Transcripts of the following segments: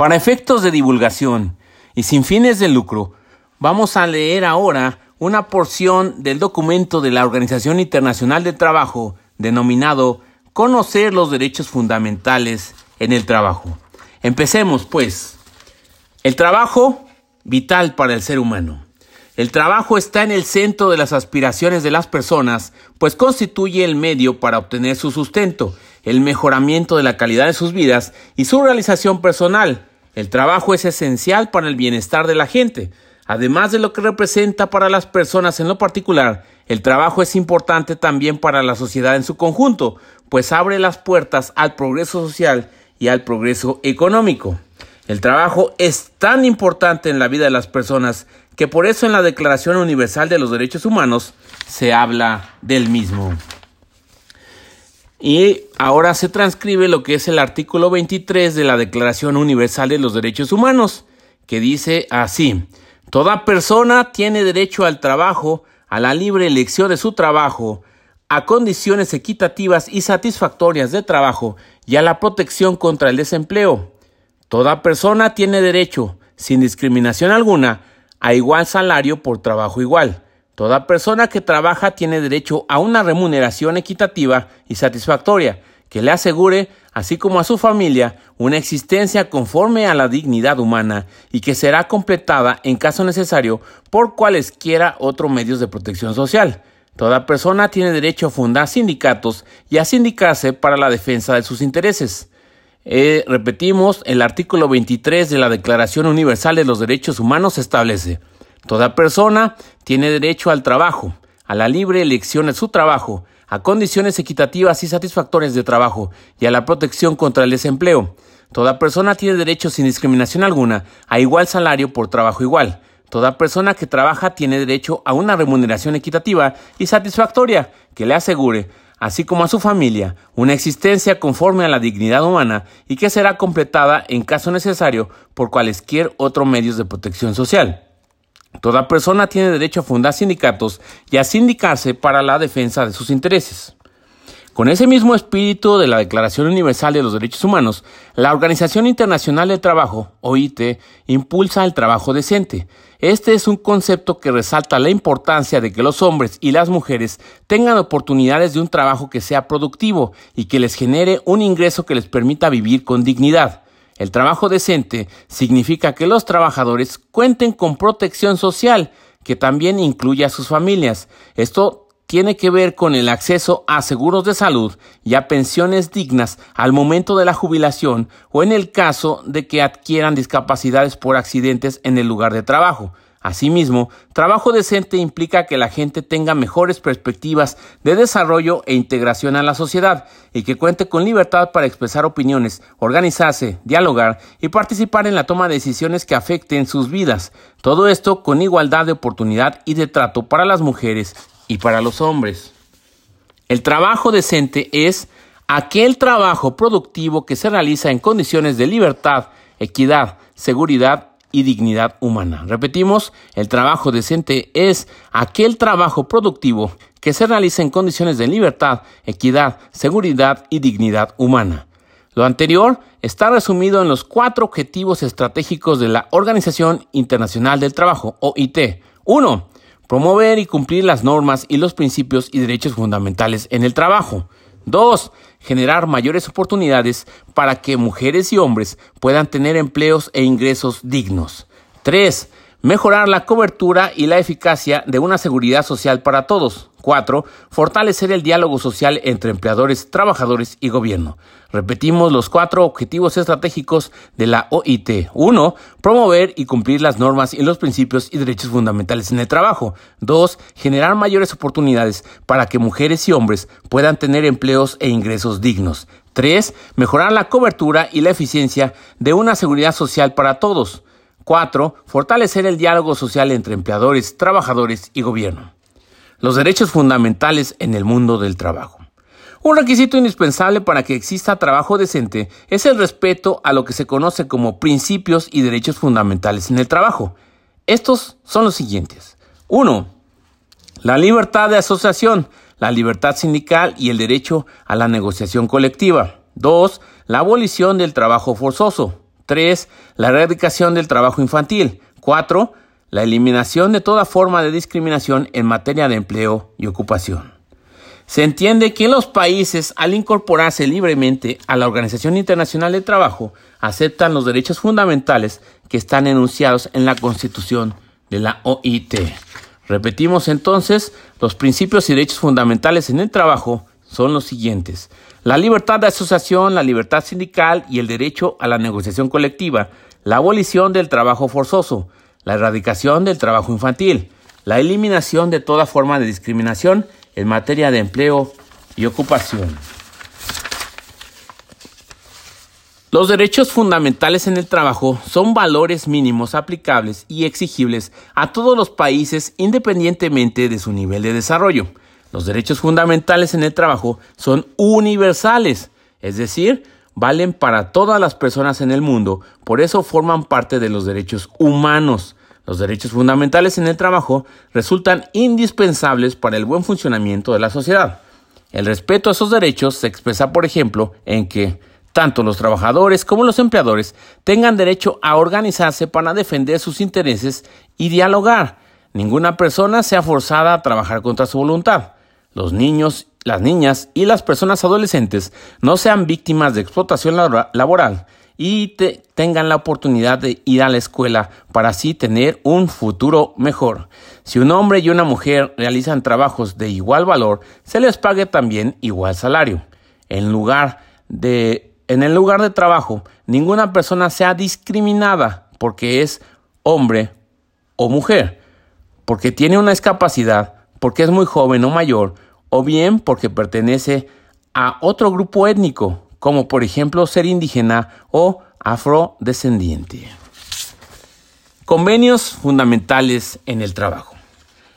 Para efectos de divulgación y sin fines de lucro, vamos a leer ahora una porción del documento de la Organización Internacional del Trabajo denominado Conocer los derechos fundamentales en el trabajo. Empecemos, pues. El trabajo, vital para el ser humano. El trabajo está en el centro de las aspiraciones de las personas, pues constituye el medio para obtener su sustento, el mejoramiento de la calidad de sus vidas y su realización personal. El trabajo es esencial para el bienestar de la gente. Además de lo que representa para las personas en lo particular, el trabajo es importante también para la sociedad en su conjunto, pues abre las puertas al progreso social y al progreso económico. El trabajo es tan importante en la vida de las personas que por eso en la Declaración Universal de los Derechos Humanos se habla del mismo. Y ahora se transcribe lo que es el artículo 23 de la Declaración Universal de los Derechos Humanos, que dice así, Toda persona tiene derecho al trabajo, a la libre elección de su trabajo, a condiciones equitativas y satisfactorias de trabajo y a la protección contra el desempleo. Toda persona tiene derecho, sin discriminación alguna, a igual salario por trabajo igual. Toda persona que trabaja tiene derecho a una remuneración equitativa y satisfactoria que le asegure, así como a su familia, una existencia conforme a la dignidad humana y que será completada en caso necesario por cualesquiera otros medios de protección social. Toda persona tiene derecho a fundar sindicatos y a sindicarse para la defensa de sus intereses. Eh, repetimos, el artículo 23 de la Declaración Universal de los Derechos Humanos establece, toda persona tiene derecho al trabajo, a la libre elección de su trabajo, a condiciones equitativas y satisfactorias de trabajo y a la protección contra el desempleo. Toda persona tiene derecho sin discriminación alguna a igual salario por trabajo igual, Toda persona que trabaja tiene derecho a una remuneración equitativa y satisfactoria que le asegure, así como a su familia, una existencia conforme a la dignidad humana y que será completada en caso necesario por cualesquier otros medios de protección social. Toda persona tiene derecho a fundar sindicatos y a sindicarse para la defensa de sus intereses. Con ese mismo espíritu de la Declaración Universal de los Derechos Humanos, la Organización Internacional del Trabajo, OIT, impulsa el trabajo decente. Este es un concepto que resalta la importancia de que los hombres y las mujeres tengan oportunidades de un trabajo que sea productivo y que les genere un ingreso que les permita vivir con dignidad. El trabajo decente significa que los trabajadores cuenten con protección social, que también incluye a sus familias. Esto tiene que ver con el acceso a seguros de salud y a pensiones dignas al momento de la jubilación o en el caso de que adquieran discapacidades por accidentes en el lugar de trabajo. Asimismo, trabajo decente implica que la gente tenga mejores perspectivas de desarrollo e integración a la sociedad y que cuente con libertad para expresar opiniones, organizarse, dialogar y participar en la toma de decisiones que afecten sus vidas. Todo esto con igualdad de oportunidad y de trato para las mujeres y para los hombres. El trabajo decente es aquel trabajo productivo que se realiza en condiciones de libertad, equidad, seguridad y dignidad humana. Repetimos, el trabajo decente es aquel trabajo productivo que se realiza en condiciones de libertad, equidad, seguridad y dignidad humana. Lo anterior está resumido en los cuatro objetivos estratégicos de la Organización Internacional del Trabajo, OIT. 1 promover y cumplir las normas y los principios y derechos fundamentales en el trabajo. 2. Generar mayores oportunidades para que mujeres y hombres puedan tener empleos e ingresos dignos. 3. Mejorar la cobertura y la eficacia de una seguridad social para todos. 4. Fortalecer el diálogo social entre empleadores, trabajadores y gobierno. Repetimos los cuatro objetivos estratégicos de la OIT. 1. Promover y cumplir las normas y los principios y derechos fundamentales en el trabajo. 2. Generar mayores oportunidades para que mujeres y hombres puedan tener empleos e ingresos dignos. 3. Mejorar la cobertura y la eficiencia de una seguridad social para todos. 4. Fortalecer el diálogo social entre empleadores, trabajadores y gobierno. Los derechos fundamentales en el mundo del trabajo. Un requisito indispensable para que exista trabajo decente es el respeto a lo que se conoce como principios y derechos fundamentales en el trabajo. Estos son los siguientes. 1. La libertad de asociación, la libertad sindical y el derecho a la negociación colectiva. 2. La abolición del trabajo forzoso. 3. La erradicación del trabajo infantil. 4. La eliminación de toda forma de discriminación en materia de empleo y ocupación. Se entiende que los países, al incorporarse libremente a la Organización Internacional de Trabajo, aceptan los derechos fundamentales que están enunciados en la Constitución de la OIT. Repetimos entonces, los principios y derechos fundamentales en el trabajo son los siguientes. La libertad de asociación, la libertad sindical y el derecho a la negociación colectiva, la abolición del trabajo forzoso, la erradicación del trabajo infantil, la eliminación de toda forma de discriminación en materia de empleo y ocupación. Los derechos fundamentales en el trabajo son valores mínimos aplicables y exigibles a todos los países independientemente de su nivel de desarrollo. Los derechos fundamentales en el trabajo son universales, es decir, valen para todas las personas en el mundo, por eso forman parte de los derechos humanos. Los derechos fundamentales en el trabajo resultan indispensables para el buen funcionamiento de la sociedad. El respeto a esos derechos se expresa, por ejemplo, en que tanto los trabajadores como los empleadores tengan derecho a organizarse para defender sus intereses y dialogar. Ninguna persona sea forzada a trabajar contra su voluntad. Los niños, las niñas y las personas adolescentes no sean víctimas de explotación laboral y tengan la oportunidad de ir a la escuela para así tener un futuro mejor. Si un hombre y una mujer realizan trabajos de igual valor, se les pague también igual salario. En lugar de en el lugar de trabajo ninguna persona sea discriminada porque es hombre o mujer, porque tiene una discapacidad, porque es muy joven o mayor, o bien porque pertenece a otro grupo étnico, como por ejemplo ser indígena o afrodescendiente. Convenios fundamentales en el trabajo.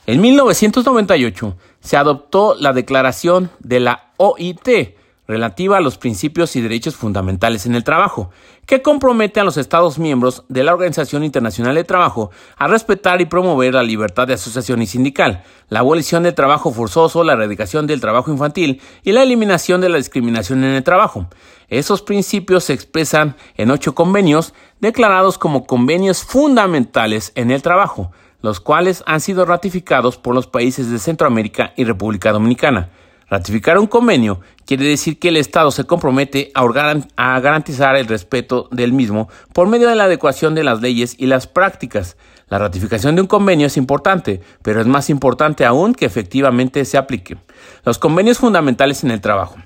En 1998 se adoptó la Declaración de la OIT, relativa a los principios y derechos fundamentales en el trabajo, que compromete a los Estados miembros de la Organización Internacional de Trabajo a respetar y promover la libertad de asociación y sindical, la abolición del trabajo forzoso, la erradicación del trabajo infantil y la eliminación de la discriminación en el trabajo. Esos principios se expresan en ocho convenios declarados como convenios fundamentales en el trabajo, los cuales han sido ratificados por los países de Centroamérica y República Dominicana. Ratificar un convenio quiere decir que el Estado se compromete a, garantizar el respeto del mismo por medio de la adecuación de las leyes y las prácticas. La ratificación de un convenio es importante, pero es más importante aún que efectivamente se aplique. Los convenios fundamentales en el trabajo.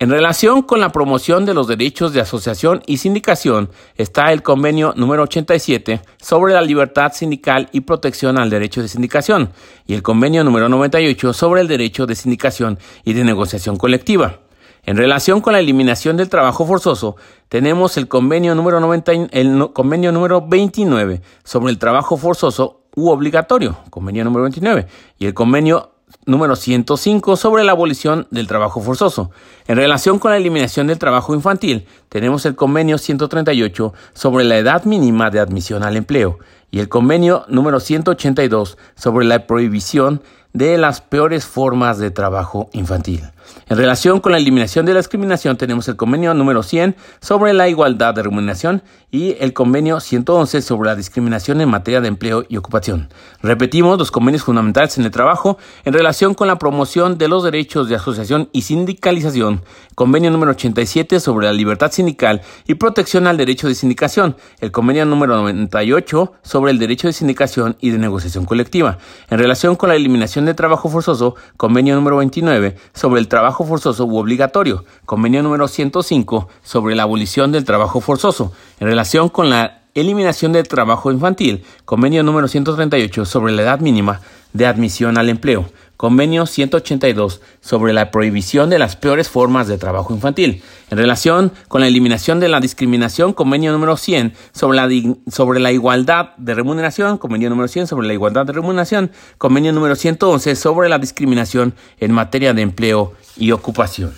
En relación con la promoción de los derechos de asociación y sindicación está el convenio número 87 sobre la libertad sindical y protección al derecho de sindicación y el convenio número 98 sobre el derecho de sindicación y de negociación colectiva. En relación con la eliminación del trabajo forzoso, tenemos el convenio número, 90, el convenio número 29 sobre el trabajo forzoso u obligatorio, convenio número 29, y el convenio número 105 sobre la abolición del trabajo forzoso. En relación con la eliminación del trabajo infantil, tenemos el convenio 138 sobre la edad mínima de admisión al empleo y el convenio número 182 sobre la prohibición de las peores formas de trabajo infantil. En relación con la eliminación de la discriminación tenemos el convenio número 100 sobre la igualdad de remuneración y el convenio 111 sobre la discriminación en materia de empleo y ocupación. Repetimos los convenios fundamentales en el trabajo en relación con la promoción de los derechos de asociación y sindicalización, convenio número 87 sobre la libertad sindical y protección al derecho de sindicación, el convenio número 98 sobre el derecho de sindicación y de negociación colectiva. En relación con la eliminación de trabajo forzoso, convenio número 29 sobre el trabajo forzoso u obligatorio, convenio número 105 sobre la abolición del trabajo forzoso, en relación con la eliminación del trabajo infantil, convenio número 138 sobre la edad mínima de admisión al empleo, Convenio 182 sobre la prohibición de las peores formas de trabajo infantil. En relación con la eliminación de la discriminación, convenio número 100 sobre la, sobre la igualdad de remuneración, convenio número 100 sobre la igualdad de remuneración, convenio número 111 sobre la discriminación en materia de empleo y ocupación.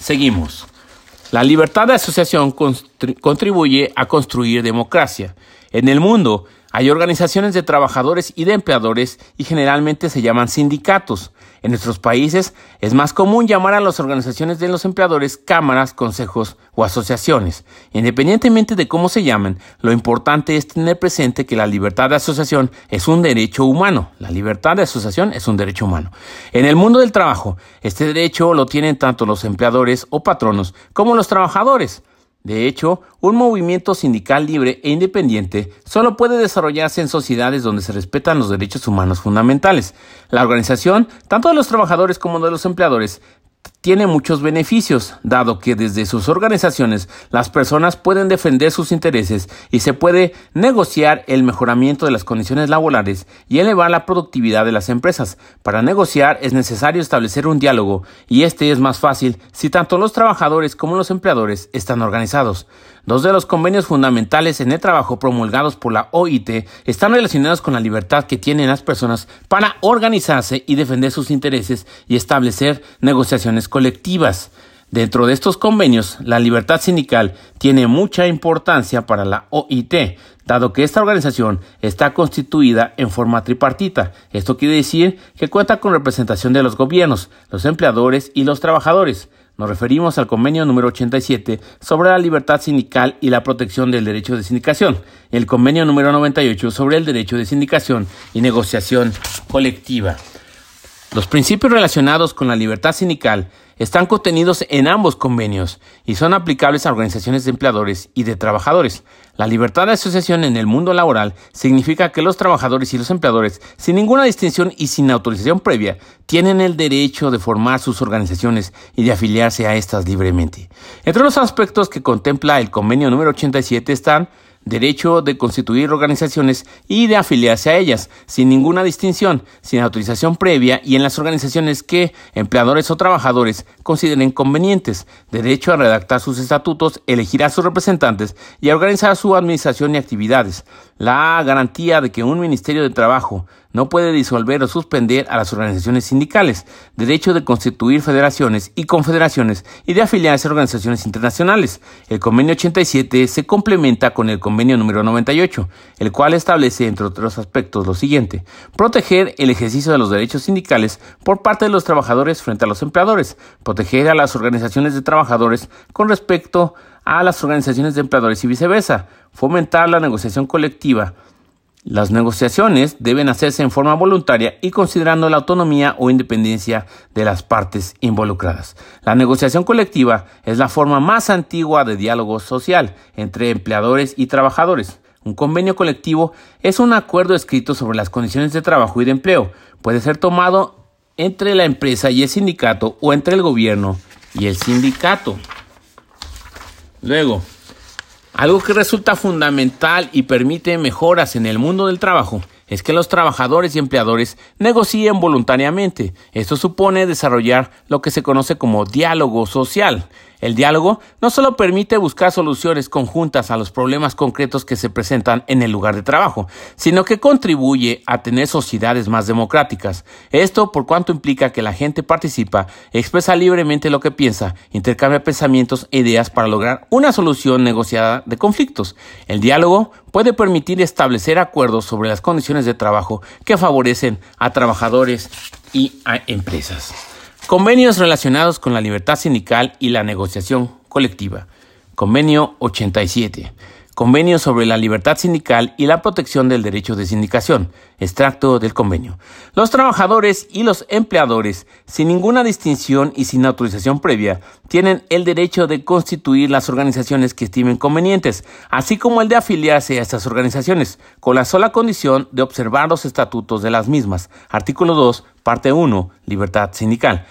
Seguimos. La libertad de asociación contribuye a construir democracia. En el mundo hay organizaciones de trabajadores y de empleadores y generalmente se llaman sindicatos. En nuestros países es más común llamar a las organizaciones de los empleadores cámaras, consejos o asociaciones. Independientemente de cómo se llamen, lo importante es tener presente que la libertad de asociación es un derecho humano. La libertad de asociación es un derecho humano. En el mundo del trabajo, este derecho lo tienen tanto los empleadores o patronos como los trabajadores. De hecho, un movimiento sindical libre e independiente solo puede desarrollarse en sociedades donde se respetan los derechos humanos fundamentales. La organización, tanto de los trabajadores como de los empleadores, tiene muchos beneficios, dado que desde sus organizaciones las personas pueden defender sus intereses y se puede negociar el mejoramiento de las condiciones laborales y elevar la productividad de las empresas. Para negociar es necesario establecer un diálogo y este es más fácil si tanto los trabajadores como los empleadores están organizados. Dos de los convenios fundamentales en el trabajo promulgados por la OIT están relacionados con la libertad que tienen las personas para organizarse y defender sus intereses y establecer negociaciones colectivas. Dentro de estos convenios, la libertad sindical tiene mucha importancia para la OIT, dado que esta organización está constituida en forma tripartita. Esto quiere decir que cuenta con representación de los gobiernos, los empleadores y los trabajadores. Nos referimos al convenio número 87 sobre la libertad sindical y la protección del derecho de sindicación, y el convenio número 98 sobre el derecho de sindicación y negociación colectiva. Los principios relacionados con la libertad sindical están contenidos en ambos convenios y son aplicables a organizaciones de empleadores y de trabajadores. La libertad de asociación en el mundo laboral significa que los trabajadores y los empleadores, sin ninguna distinción y sin autorización previa, tienen el derecho de formar sus organizaciones y de afiliarse a estas libremente. Entre los aspectos que contempla el convenio número 87 están derecho de constituir organizaciones y de afiliarse a ellas, sin ninguna distinción, sin autorización previa y en las organizaciones que empleadores o trabajadores consideren convenientes, derecho a redactar sus estatutos, elegir a sus representantes y a organizar su administración y actividades, la garantía de que un Ministerio de Trabajo no puede disolver o suspender a las organizaciones sindicales, derecho de constituir federaciones y confederaciones y de afiliarse a organizaciones internacionales. El convenio 87 se complementa con el convenio número 98, el cual establece, entre otros aspectos, lo siguiente. Proteger el ejercicio de los derechos sindicales por parte de los trabajadores frente a los empleadores. Proteger a las organizaciones de trabajadores con respecto a las organizaciones de empleadores y viceversa. Fomentar la negociación colectiva las negociaciones deben hacerse en forma voluntaria y considerando la autonomía o independencia de las partes involucradas. La negociación colectiva es la forma más antigua de diálogo social entre empleadores y trabajadores. Un convenio colectivo es un acuerdo escrito sobre las condiciones de trabajo y de empleo. Puede ser tomado entre la empresa y el sindicato o entre el gobierno y el sindicato. Luego, algo que resulta fundamental y permite mejoras en el mundo del trabajo es que los trabajadores y empleadores negocien voluntariamente. Esto supone desarrollar lo que se conoce como diálogo social. El diálogo no solo permite buscar soluciones conjuntas a los problemas concretos que se presentan en el lugar de trabajo, sino que contribuye a tener sociedades más democráticas. Esto por cuanto implica que la gente participa, expresa libremente lo que piensa, intercambia pensamientos e ideas para lograr una solución negociada de conflictos. El diálogo puede permitir establecer acuerdos sobre las condiciones de trabajo que favorecen a trabajadores y a empresas. Convenios relacionados con la libertad sindical y la negociación colectiva. Convenio 87. Convenio sobre la libertad sindical y la protección del derecho de sindicación. Extracto del convenio. Los trabajadores y los empleadores, sin ninguna distinción y sin autorización previa, tienen el derecho de constituir las organizaciones que estimen convenientes, así como el de afiliarse a estas organizaciones, con la sola condición de observar los estatutos de las mismas. Artículo 2, parte 1, libertad sindical.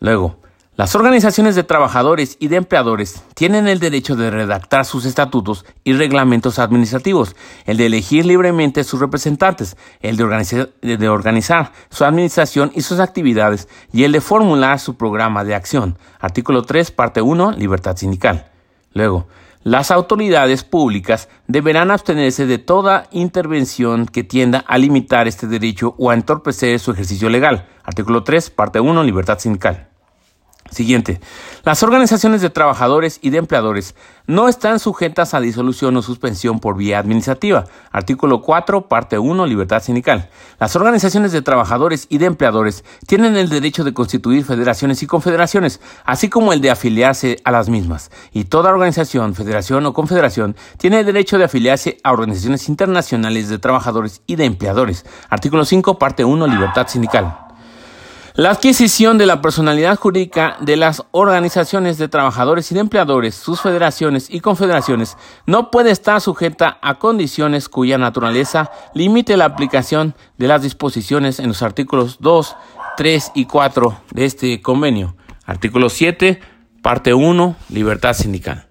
Luego, las organizaciones de trabajadores y de empleadores tienen el derecho de redactar sus estatutos y reglamentos administrativos, el de elegir libremente sus representantes, el de organizar, su administración y sus actividades y el de formular su programa de acción. Artículo 3, parte 1, libertad sindical. Luego, las autoridades públicas deberán abstenerse de toda intervención que tienda a limitar este derecho o a entorpecer su ejercicio legal. Artículo 3, parte 1, libertad sindical. Siguiente. Las organizaciones de trabajadores y de empleadores no están sujetas a disolución o suspensión por vía administrativa. Artículo 4, parte 1, libertad sindical. Las organizaciones de trabajadores y de empleadores tienen el derecho de constituir federaciones y confederaciones, así como el de afiliarse a las mismas. Y toda organización, federación o confederación tiene el derecho de afiliarse a organizaciones internacionales de trabajadores y de empleadores. Artículo 5, parte 1, libertad sindical. La adquisición de la personalidad jurídica de las organizaciones de trabajadores y de empleadores, sus federaciones y confederaciones, no puede estar sujeta a condiciones cuya naturaleza limite la aplicación de las disposiciones en los artículos 2, 3 y 4 de este convenio. Artículo 7, parte 1, libertad sindical.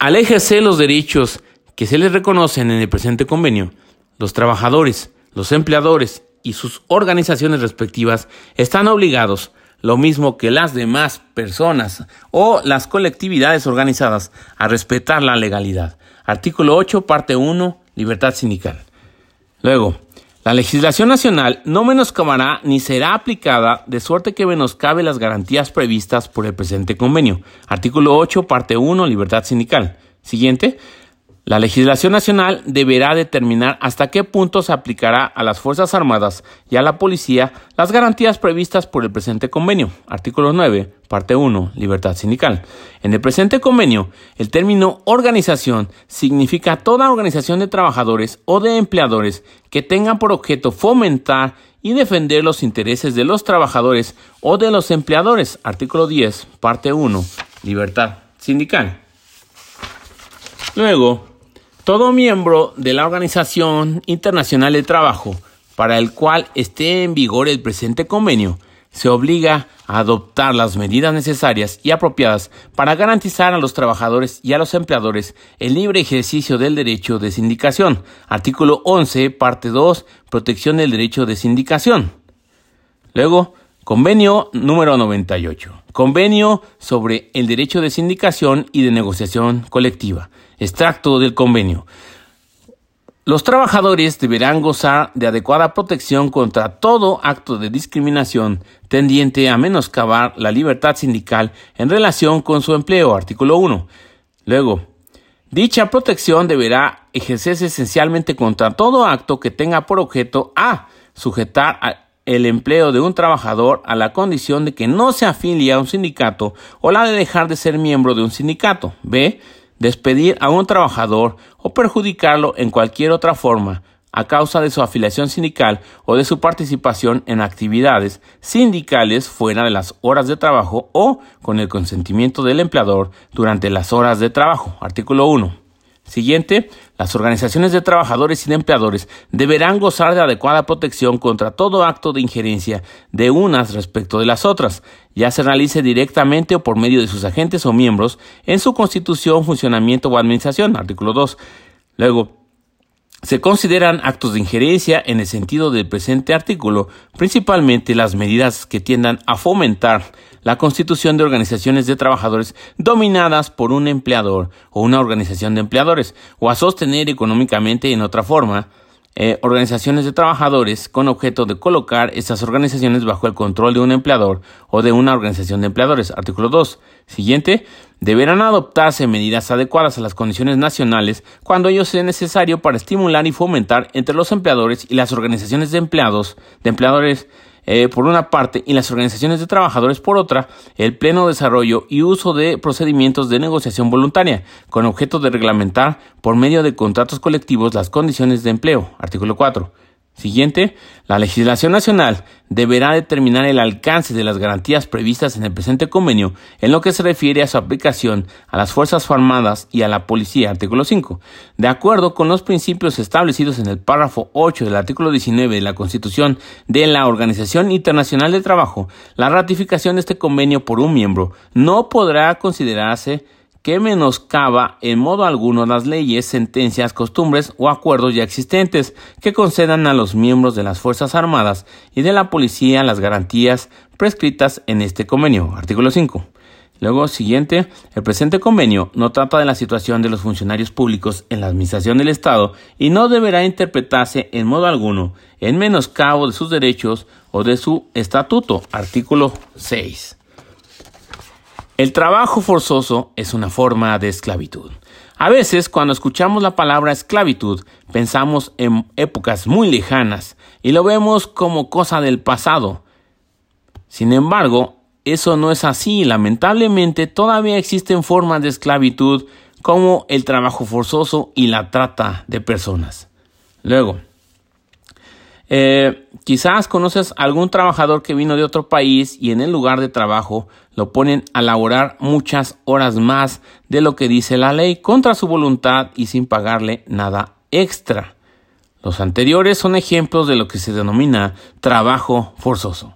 Al ejercer los derechos que se les reconocen en el presente convenio, los trabajadores, los empleadores y sus organizaciones respectivas están obligados, lo mismo que las demás personas o las colectividades organizadas, a respetar la legalidad. Artículo 8, parte 1, libertad sindical. Luego, la legislación nacional no menoscabará ni será aplicada de suerte que menoscabe las garantías previstas por el presente convenio. Artículo 8, parte 1, libertad sindical. Siguiente, la legislación nacional deberá determinar hasta qué punto se aplicará a las Fuerzas Armadas y a la Policía las garantías previstas por el presente convenio. Artículo 9, parte 1, libertad sindical. En el presente convenio, el término organización significa toda organización de trabajadores o de empleadores que tenga por objeto fomentar y defender los intereses de los trabajadores o de los empleadores. Artículo 10, parte 1, libertad sindical. Luego, todo miembro de la Organización Internacional del Trabajo para el cual esté en vigor el presente convenio se obliga a adoptar las medidas necesarias y apropiadas para garantizar a los trabajadores y a los empleadores el libre ejercicio del derecho de sindicación. Artículo 11, parte 2, protección del derecho de sindicación. Luego, convenio número 98. Convenio sobre el derecho de sindicación y de negociación colectiva. Extracto del convenio. Los trabajadores deberán gozar de adecuada protección contra todo acto de discriminación tendiente a menoscabar la libertad sindical en relación con su empleo. Artículo 1. Luego, dicha protección deberá ejercerse esencialmente contra todo acto que tenga por objeto a sujetar el empleo de un trabajador a la condición de que no se afilie a un sindicato o la de dejar de ser miembro de un sindicato. B despedir a un trabajador o perjudicarlo en cualquier otra forma a causa de su afiliación sindical o de su participación en actividades sindicales fuera de las horas de trabajo o con el consentimiento del empleador durante las horas de trabajo. Artículo 1. Siguiente, las organizaciones de trabajadores y de empleadores deberán gozar de adecuada protección contra todo acto de injerencia de unas respecto de las otras, ya se realice directamente o por medio de sus agentes o miembros en su constitución, funcionamiento o administración. Artículo 2. Luego, se consideran actos de injerencia en el sentido del presente artículo, principalmente las medidas que tiendan a fomentar la constitución de organizaciones de trabajadores dominadas por un empleador o una organización de empleadores, o a sostener económicamente en otra forma eh, organizaciones de trabajadores con objeto de colocar estas organizaciones bajo el control de un empleador o de una organización de empleadores. Artículo 2. Siguiente. Deberán adoptarse medidas adecuadas a las condiciones nacionales cuando ello sea necesario para estimular y fomentar entre los empleadores y las organizaciones de empleados, de empleadores eh, por una parte y las organizaciones de trabajadores por otra, el pleno desarrollo y uso de procedimientos de negociación voluntaria, con objeto de reglamentar por medio de contratos colectivos las condiciones de empleo. Artículo 4. Siguiente, la legislación nacional deberá determinar el alcance de las garantías previstas en el presente convenio en lo que se refiere a su aplicación a las Fuerzas Armadas y a la Policía, artículo 5. De acuerdo con los principios establecidos en el párrafo 8 del artículo 19 de la Constitución de la Organización Internacional del Trabajo, la ratificación de este convenio por un miembro no podrá considerarse que menoscaba en modo alguno las leyes, sentencias, costumbres o acuerdos ya existentes que concedan a los miembros de las Fuerzas Armadas y de la Policía las garantías prescritas en este convenio. Artículo 5. Luego, siguiente, el presente convenio no trata de la situación de los funcionarios públicos en la administración del Estado y no deberá interpretarse en modo alguno en menoscabo de sus derechos o de su estatuto. Artículo 6. El trabajo forzoso es una forma de esclavitud. A veces, cuando escuchamos la palabra esclavitud, pensamos en épocas muy lejanas y lo vemos como cosa del pasado. Sin embargo, eso no es así. Lamentablemente, todavía existen formas de esclavitud como el trabajo forzoso y la trata de personas. Luego, eh, quizás conoces algún trabajador que vino de otro país y en el lugar de trabajo lo ponen a laborar muchas horas más de lo que dice la ley contra su voluntad y sin pagarle nada extra. Los anteriores son ejemplos de lo que se denomina trabajo forzoso.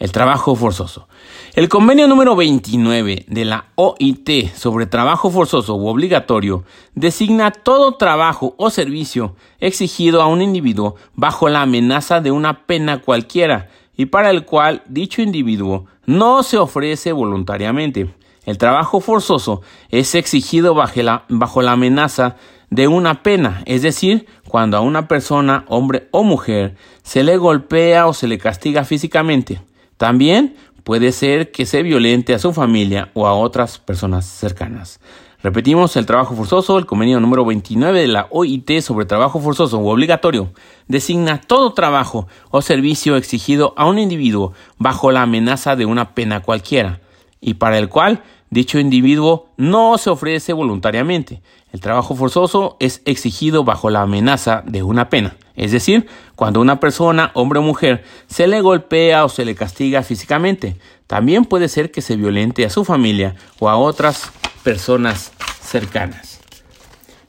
El trabajo forzoso. El convenio número 29 de la OIT sobre trabajo forzoso u obligatorio designa todo trabajo o servicio exigido a un individuo bajo la amenaza de una pena cualquiera y para el cual dicho individuo no se ofrece voluntariamente. El trabajo forzoso es exigido bajo la, bajo la amenaza de una pena, es decir, cuando a una persona, hombre o mujer, se le golpea o se le castiga físicamente también puede ser que se violente a su familia o a otras personas cercanas. Repetimos el trabajo forzoso, el convenio número 29 de la OIT sobre trabajo forzoso u obligatorio designa todo trabajo o servicio exigido a un individuo bajo la amenaza de una pena cualquiera y para el cual dicho individuo no se ofrece voluntariamente. El trabajo forzoso es exigido bajo la amenaza de una pena, es decir, cuando una persona, hombre o mujer, se le golpea o se le castiga físicamente. También puede ser que se violente a su familia o a otras personas cercanas.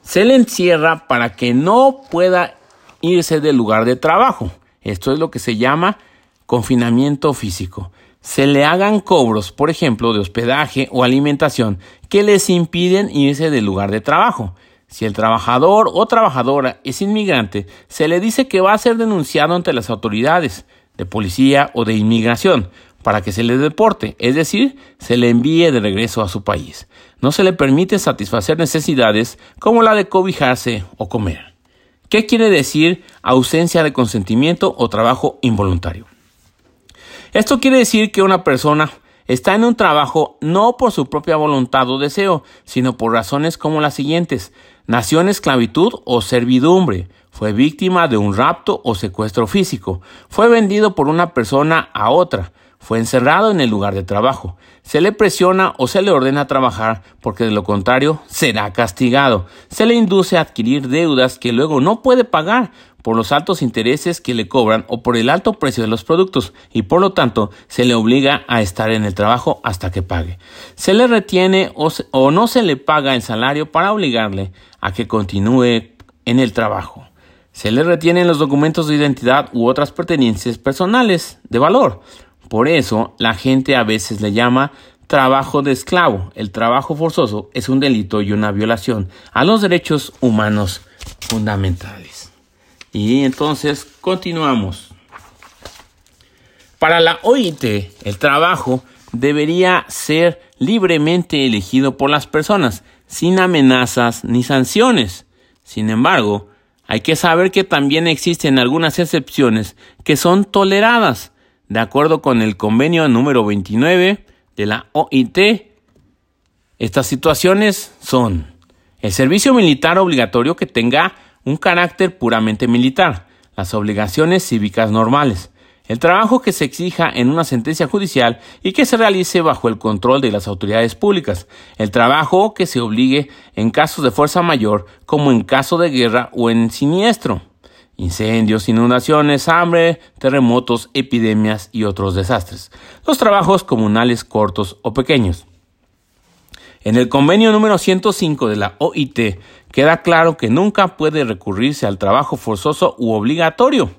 Se le encierra para que no pueda irse del lugar de trabajo. Esto es lo que se llama confinamiento físico se le hagan cobros, por ejemplo, de hospedaje o alimentación que les impiden irse del lugar de trabajo. Si el trabajador o trabajadora es inmigrante, se le dice que va a ser denunciado ante las autoridades de policía o de inmigración para que se le deporte, es decir, se le envíe de regreso a su país. No se le permite satisfacer necesidades como la de cobijarse o comer. ¿Qué quiere decir ausencia de consentimiento o trabajo involuntario? Esto quiere decir que una persona está en un trabajo no por su propia voluntad o deseo, sino por razones como las siguientes. Nació en esclavitud o servidumbre, fue víctima de un rapto o secuestro físico, fue vendido por una persona a otra, fue encerrado en el lugar de trabajo, se le presiona o se le ordena trabajar porque de lo contrario será castigado, se le induce a adquirir deudas que luego no puede pagar por los altos intereses que le cobran o por el alto precio de los productos y por lo tanto se le obliga a estar en el trabajo hasta que pague. Se le retiene o, no se le paga el salario para obligarle a que continúe en el trabajo. Se le retienen los documentos de identidad u otras pertenencias personales de valor. Por eso la gente a veces le llama trabajo de esclavo. El trabajo forzoso es un delito y una violación a los derechos humanos fundamentales. Y entonces continuamos. Para la OIT, el trabajo debería ser libremente elegido por las personas, sin amenazas ni sanciones. Sin embargo, hay que saber que también existen algunas excepciones que son toleradas. De acuerdo con el convenio número 29 de la OIT, estas situaciones son el servicio militar obligatorio que tenga un carácter puramente militar, las obligaciones cívicas normales, el trabajo que se exija en una sentencia judicial y que se realice bajo el control de las autoridades públicas, el trabajo que se obligue en casos de fuerza mayor como en caso de guerra o en siniestro, incendios, inundaciones, hambre, terremotos, epidemias y otros desastres, los trabajos comunales cortos o pequeños. En el convenio número 105 de la OIT queda claro que nunca puede recurrirse al trabajo forzoso u obligatorio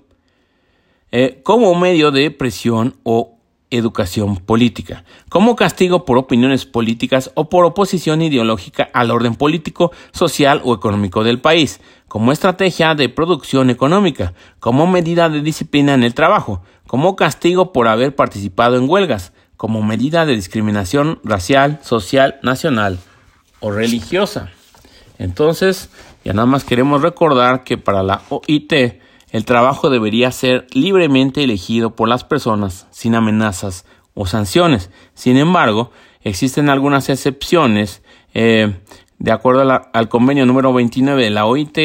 eh, como medio de presión o educación política, como castigo por opiniones políticas o por oposición ideológica al orden político, social o económico del país, como estrategia de producción económica, como medida de disciplina en el trabajo, como castigo por haber participado en huelgas, como medida de discriminación racial, social, nacional o religiosa. Entonces, ya nada más queremos recordar que para la OIT el trabajo debería ser libremente elegido por las personas sin amenazas o sanciones. Sin embargo, existen algunas excepciones. Eh, de acuerdo al convenio número 29 de la OIT,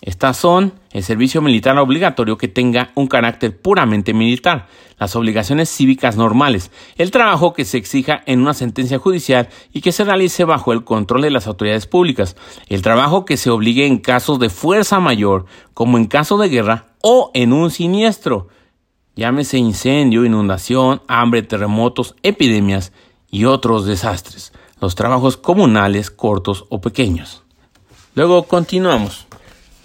estas son el servicio militar obligatorio que tenga un carácter puramente militar, las obligaciones cívicas normales, el trabajo que se exija en una sentencia judicial y que se realice bajo el control de las autoridades públicas, el trabajo que se obligue en casos de fuerza mayor, como en caso de guerra o en un siniestro, llámese incendio, inundación, hambre, terremotos, epidemias y otros desastres, los trabajos comunales cortos o pequeños. Luego continuamos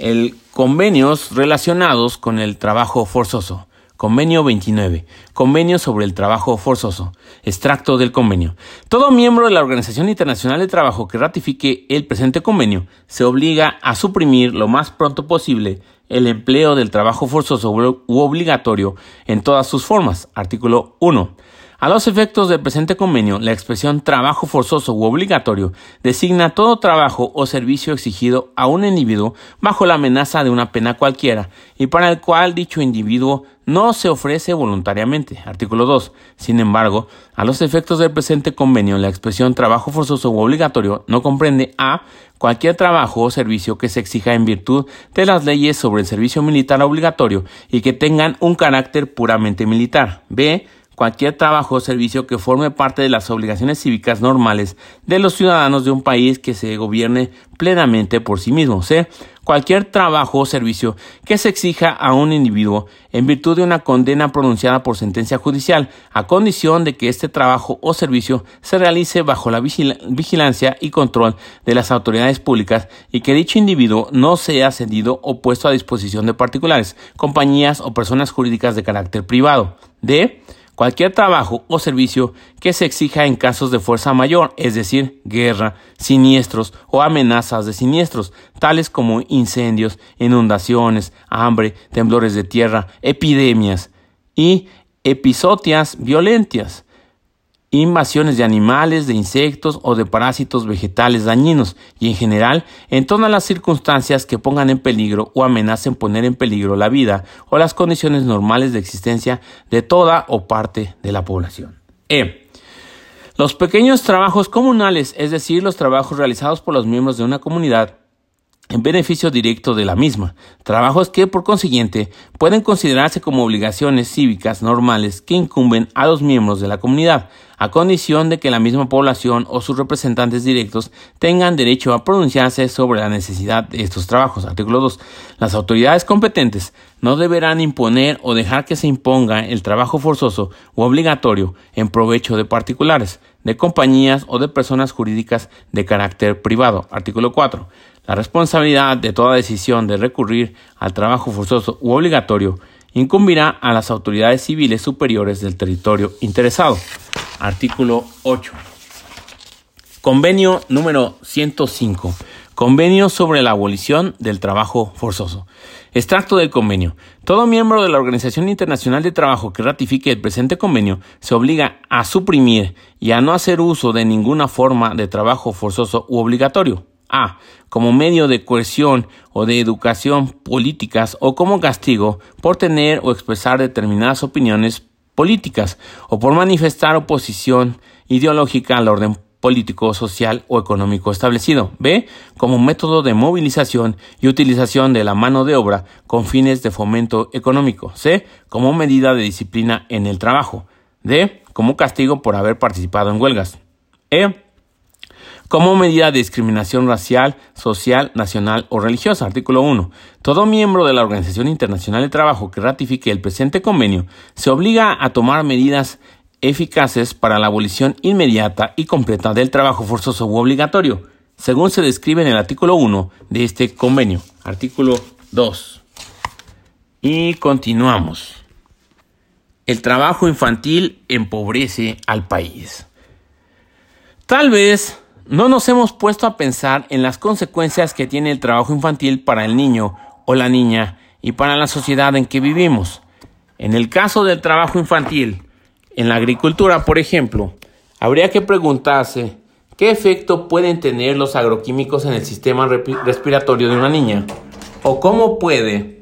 el convenios relacionados con el trabajo forzoso. Convenio 29. Convenio sobre el trabajo forzoso. Extracto del convenio. Todo miembro de la Organización Internacional de Trabajo que ratifique el presente convenio se obliga a suprimir lo más pronto posible el empleo del trabajo forzoso u obligatorio en todas sus formas. Artículo 1. A los efectos del presente convenio, la expresión trabajo forzoso u obligatorio designa todo trabajo o servicio exigido a un individuo bajo la amenaza de una pena cualquiera y para el cual dicho individuo no se ofrece voluntariamente. Artículo 2. Sin embargo, a los efectos del presente convenio, la expresión trabajo forzoso u obligatorio no comprende a cualquier trabajo o servicio que se exija en virtud de las leyes sobre el servicio militar obligatorio y que tengan un carácter puramente militar. B cualquier trabajo o servicio que forme parte de las obligaciones cívicas normales de los ciudadanos de un país que se gobierne plenamente por sí mismo. C. Cualquier trabajo o servicio que se exija a un individuo en virtud de una condena pronunciada por sentencia judicial, a condición de que este trabajo o servicio se realice bajo la vigilancia y control de las autoridades públicas y que dicho individuo no sea cedido o puesto a disposición de particulares, compañías o personas jurídicas de carácter privado. D cualquier trabajo o servicio que se exija en casos de fuerza mayor, es decir, guerra, siniestros o amenazas de siniestros, tales como incendios, inundaciones, hambre, temblores de tierra, epidemias y episodias violentas invasiones de animales, de insectos o de parásitos vegetales dañinos y en general en todas las circunstancias que pongan en peligro o amenacen poner en peligro la vida o las condiciones normales de existencia de toda o parte de la población. E. Los pequeños trabajos comunales, es decir, los trabajos realizados por los miembros de una comunidad, en beneficio directo de la misma, trabajos que por consiguiente pueden considerarse como obligaciones cívicas normales que incumben a los miembros de la comunidad, a condición de que la misma población o sus representantes directos tengan derecho a pronunciarse sobre la necesidad de estos trabajos. Artículo 2. Las autoridades competentes no deberán imponer o dejar que se imponga el trabajo forzoso u obligatorio en provecho de particulares, de compañías o de personas jurídicas de carácter privado. Artículo 4. La responsabilidad de toda decisión de recurrir al trabajo forzoso u obligatorio incumbirá a las autoridades civiles superiores del territorio interesado. Artículo 8. Convenio número 105. Convenio sobre la abolición del trabajo forzoso. Extracto del convenio. Todo miembro de la Organización Internacional de Trabajo que ratifique el presente convenio se obliga a suprimir y a no hacer uso de ninguna forma de trabajo forzoso u obligatorio a. como medio de coerción o de educación políticas o como castigo por tener o expresar determinadas opiniones políticas o por manifestar oposición ideológica al orden político, social o económico establecido. B. Como método de movilización y utilización de la mano de obra con fines de fomento económico. C. Como medida de disciplina en el trabajo. D. Como castigo por haber participado en huelgas. E como medida de discriminación racial, social, nacional o religiosa. Artículo 1. Todo miembro de la Organización Internacional de Trabajo que ratifique el presente convenio se obliga a tomar medidas eficaces para la abolición inmediata y completa del trabajo forzoso u obligatorio, según se describe en el artículo 1 de este convenio. Artículo 2. Y continuamos. El trabajo infantil empobrece al país. Tal vez no nos hemos puesto a pensar en las consecuencias que tiene el trabajo infantil para el niño o la niña y para la sociedad en que vivimos. En el caso del trabajo infantil, en la agricultura, por ejemplo, habría que preguntarse qué efecto pueden tener los agroquímicos en el sistema respiratorio de una niña o cómo puede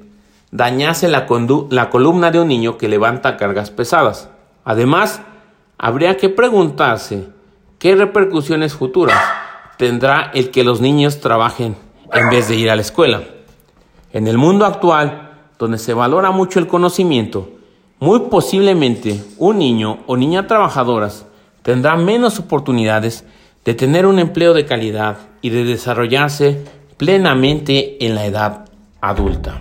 dañarse la, la columna de un niño que levanta cargas pesadas. Además, habría que preguntarse ¿qué repercusiones futuras tendrá el que los niños trabajen en vez de ir a la escuela? En el mundo actual, donde se valora mucho el conocimiento, muy posiblemente un niño o niña trabajadoras tendrá menos oportunidades de tener un empleo de calidad y de desarrollarse plenamente en la edad adulta.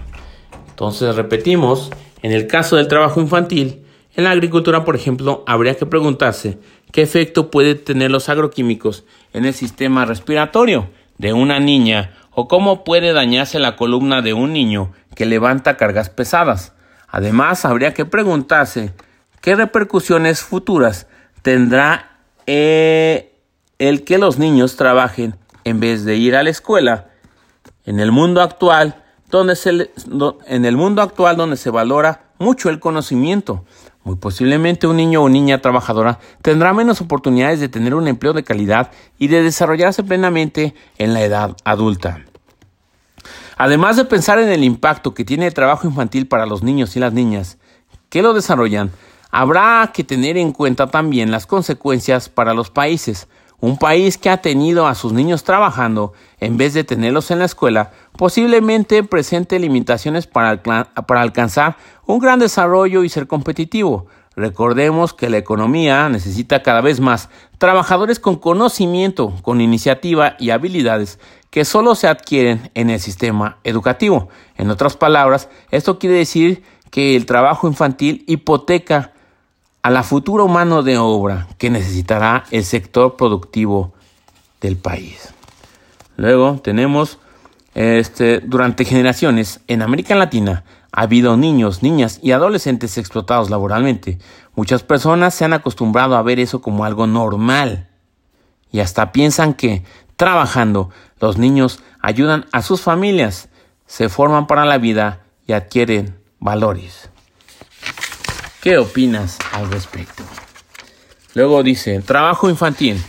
Entonces, repetimos, en el caso del trabajo infantil, en la agricultura, por ejemplo, habría que preguntarse qué efecto puede tener los agroquímicos en el sistema respiratorio de una niña o cómo puede dañarse la columna de un niño que levanta cargas pesadas. Además, habría que preguntarse qué repercusiones futuras tendrá eh, el que los niños trabajen en vez de ir a la escuela. En el mundo actual, donde se, en el mundo actual donde se valora mucho el conocimiento, muy posiblemente un niño o niña trabajadora tendrá menos oportunidades de tener un empleo de calidad y de desarrollarse plenamente en la edad adulta. Además de pensar en el impacto que tiene el trabajo infantil para los niños y las niñas que lo desarrollan, habrá que tener en cuenta también las consecuencias para los países. Un país que ha tenido a sus niños trabajando en vez de tenerlos en la escuela posiblemente presente limitaciones para, para alcanzar un gran desarrollo y ser competitivo. Recordemos que la economía necesita cada vez más trabajadores con conocimiento, con iniciativa y habilidades que solo se adquieren en el sistema educativo. En otras palabras, esto quiere decir que el trabajo infantil hipoteca a la futura mano de obra que necesitará el sector productivo del país. Luego tenemos este, durante generaciones en América Latina ha habido niños, niñas y adolescentes explotados laboralmente. Muchas personas se han acostumbrado a ver eso como algo normal y hasta piensan que trabajando los niños ayudan a sus familias, se forman para la vida y adquieren valores. ¿Qué opinas al respecto? Luego dice, trabajo infantil.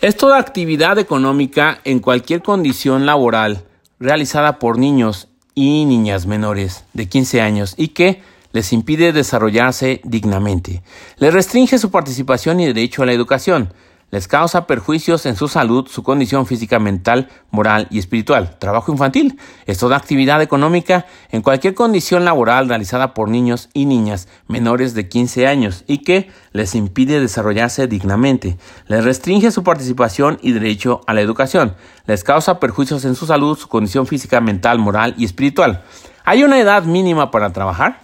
Es toda actividad económica en cualquier condición laboral realizada por niños y niñas menores de 15 años y que les impide desarrollarse dignamente. Les restringe su participación y derecho a la educación les causa perjuicios en su salud, su condición física, mental, moral y espiritual. Trabajo infantil es toda actividad económica en cualquier condición laboral realizada por niños y niñas menores de 15 años y que les impide desarrollarse dignamente. Les restringe su participación y derecho a la educación. Les causa perjuicios en su salud, su condición física, mental, moral y espiritual. ¿Hay una edad mínima para trabajar?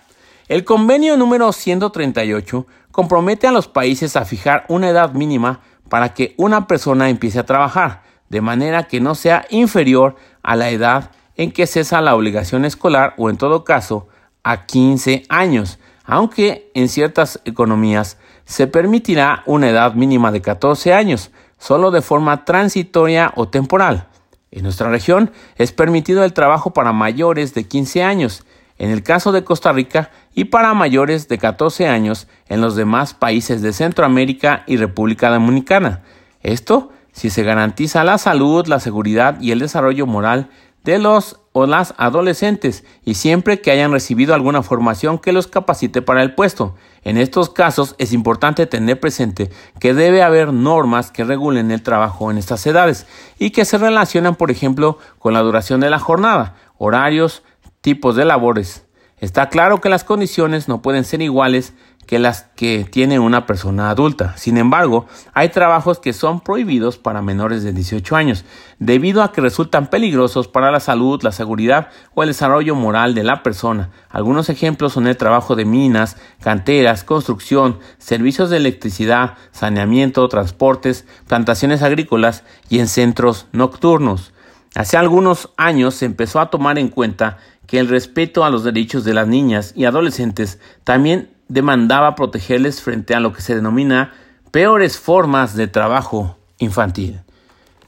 El convenio número 138 compromete a los países a fijar una edad mínima para que una persona empiece a trabajar, de manera que no sea inferior a la edad en que cesa la obligación escolar o en todo caso a 15 años, aunque en ciertas economías se permitirá una edad mínima de 14 años, solo de forma transitoria o temporal. En nuestra región es permitido el trabajo para mayores de 15 años, en el caso de Costa Rica y para mayores de 14 años en los demás países de Centroamérica y República Dominicana. Esto si se garantiza la salud, la seguridad y el desarrollo moral de los o las adolescentes y siempre que hayan recibido alguna formación que los capacite para el puesto. En estos casos es importante tener presente que debe haber normas que regulen el trabajo en estas edades y que se relacionan, por ejemplo, con la duración de la jornada, horarios, tipos de labores. Está claro que las condiciones no pueden ser iguales que las que tiene una persona adulta. Sin embargo, hay trabajos que son prohibidos para menores de 18 años, debido a que resultan peligrosos para la salud, la seguridad o el desarrollo moral de la persona. Algunos ejemplos son el trabajo de minas, canteras, construcción, servicios de electricidad, saneamiento, transportes, plantaciones agrícolas y en centros nocturnos. Hace algunos años se empezó a tomar en cuenta que el respeto a los derechos de las niñas y adolescentes también demandaba protegerles frente a lo que se denomina peores formas de trabajo infantil.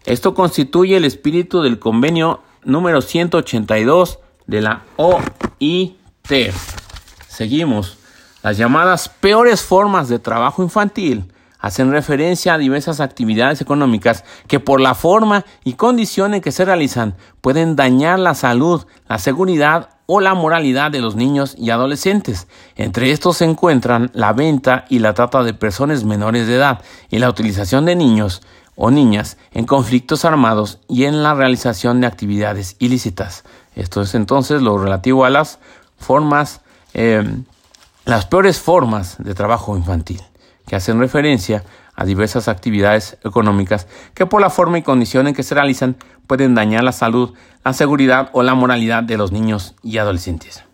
Esto constituye el espíritu del convenio número 182 de la OIT. Seguimos. Las llamadas peores formas de trabajo infantil hacen referencia a diversas actividades económicas que por la forma y condición en que se realizan pueden dañar la salud, la seguridad o la moralidad de los niños y adolescentes. Entre estos se encuentran la venta y la trata de personas menores de edad y la utilización de niños o niñas en conflictos armados y en la realización de actividades ilícitas. Esto es entonces lo relativo a las formas, eh, las peores formas de trabajo infantil, que hacen referencia a diversas actividades económicas que por la forma y condición en que se realizan pueden dañar la salud, la seguridad o la moralidad de los niños y adolescentes.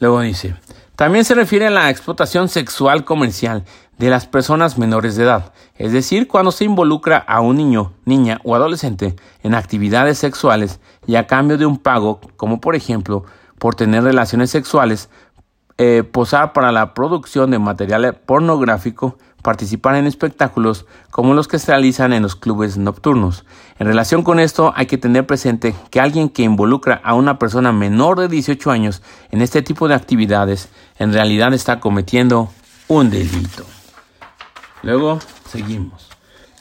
Luego dice, también se refiere a la explotación sexual comercial de las personas menores de edad, es decir, cuando se involucra a un niño, niña o adolescente en actividades sexuales y a cambio de un pago, como por ejemplo por tener relaciones sexuales, eh, posar para la producción de material pornográfico, participar en espectáculos como los que se realizan en los clubes nocturnos. En relación con esto hay que tener presente que alguien que involucra a una persona menor de 18 años en este tipo de actividades en realidad está cometiendo un delito. Luego seguimos.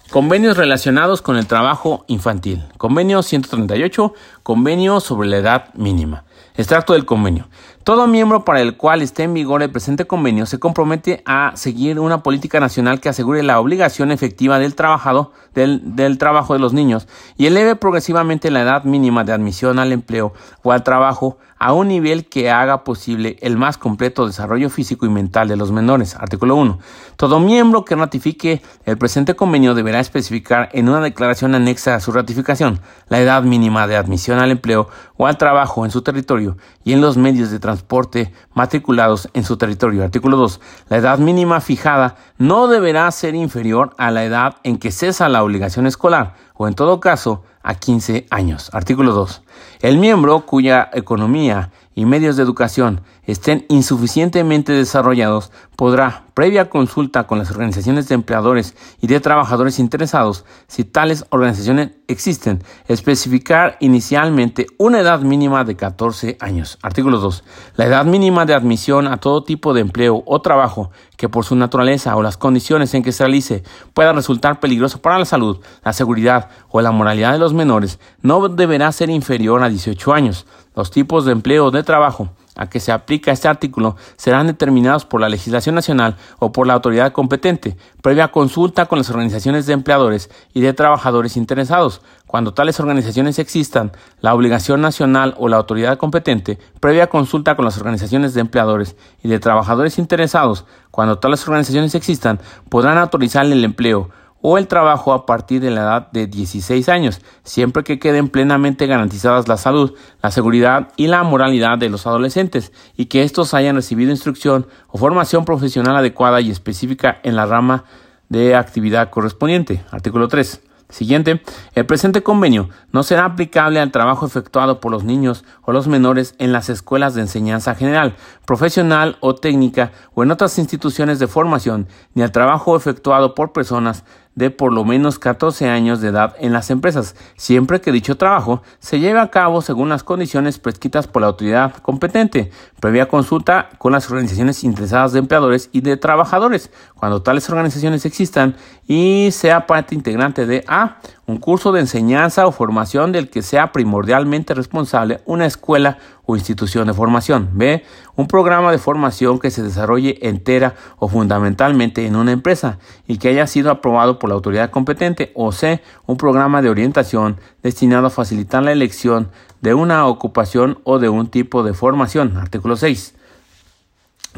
Convenios relacionados con el trabajo infantil. Convenio 138, convenio sobre la edad mínima. Extracto del convenio. Todo miembro para el cual esté en vigor el presente convenio se compromete a seguir una política nacional que asegure la obligación efectiva del, trabajado, del, del, trabajo de los niños y eleve progresivamente la edad mínima de admisión al empleo o al trabajo a un nivel que haga posible el más completo desarrollo físico y mental de los menores. Artículo 1. Todo miembro que ratifique el presente convenio deberá especificar en una declaración anexa a su ratificación la edad mínima de admisión al empleo o al trabajo en su territorio y en los medios de transporte matriculados en su territorio. Artículo 2. La edad mínima fijada no deberá ser inferior a la edad en que cesa la obligación escolar o en todo caso a 15 años. Artículo 2. El miembro cuya economía y medios de educación estén insuficientemente desarrollados podrá, previa consulta con las organizaciones de empleadores y de trabajadores interesados, si tales organizaciones existen, especificar inicialmente una edad mínima de 14 años. Artículo 2. La edad mínima de admisión a todo tipo de empleo o trabajo que por su naturaleza o las condiciones en que se realice pueda resultar peligroso para la salud, la seguridad o la moralidad de los menores no deberá ser inferior a 18 años. Los tipos de empleo de trabajo a que se aplica este artículo serán determinados por la legislación nacional o por la autoridad competente, previa consulta con las organizaciones de empleadores y de trabajadores interesados. Cuando tales organizaciones existan, la obligación nacional o la autoridad competente, previa consulta con las organizaciones de empleadores y de trabajadores interesados, cuando tales organizaciones existan, podrán autorizar el empleo o el trabajo a partir de la edad de 16 años, siempre que queden plenamente garantizadas la salud, la seguridad y la moralidad de los adolescentes y que estos hayan recibido instrucción o formación profesional adecuada y específica en la rama de actividad correspondiente. Artículo 3. Siguiente, el presente convenio no será aplicable al trabajo efectuado por los niños o los menores en las escuelas de enseñanza general, profesional o técnica o en otras instituciones de formación, ni al trabajo efectuado por personas de por lo menos 14 años de edad en las empresas, siempre que dicho trabajo se lleve a cabo según las condiciones prescritas por la autoridad competente, previa consulta con las organizaciones interesadas de empleadores y de trabajadores, cuando tales organizaciones existan y sea parte integrante de A, un curso de enseñanza o formación del que sea primordialmente responsable una escuela o institución de formación. B. Un programa de formación que se desarrolle entera o fundamentalmente en una empresa y que haya sido aprobado por la autoridad competente. O C. Un programa de orientación destinado a facilitar la elección de una ocupación o de un tipo de formación. Artículo 6.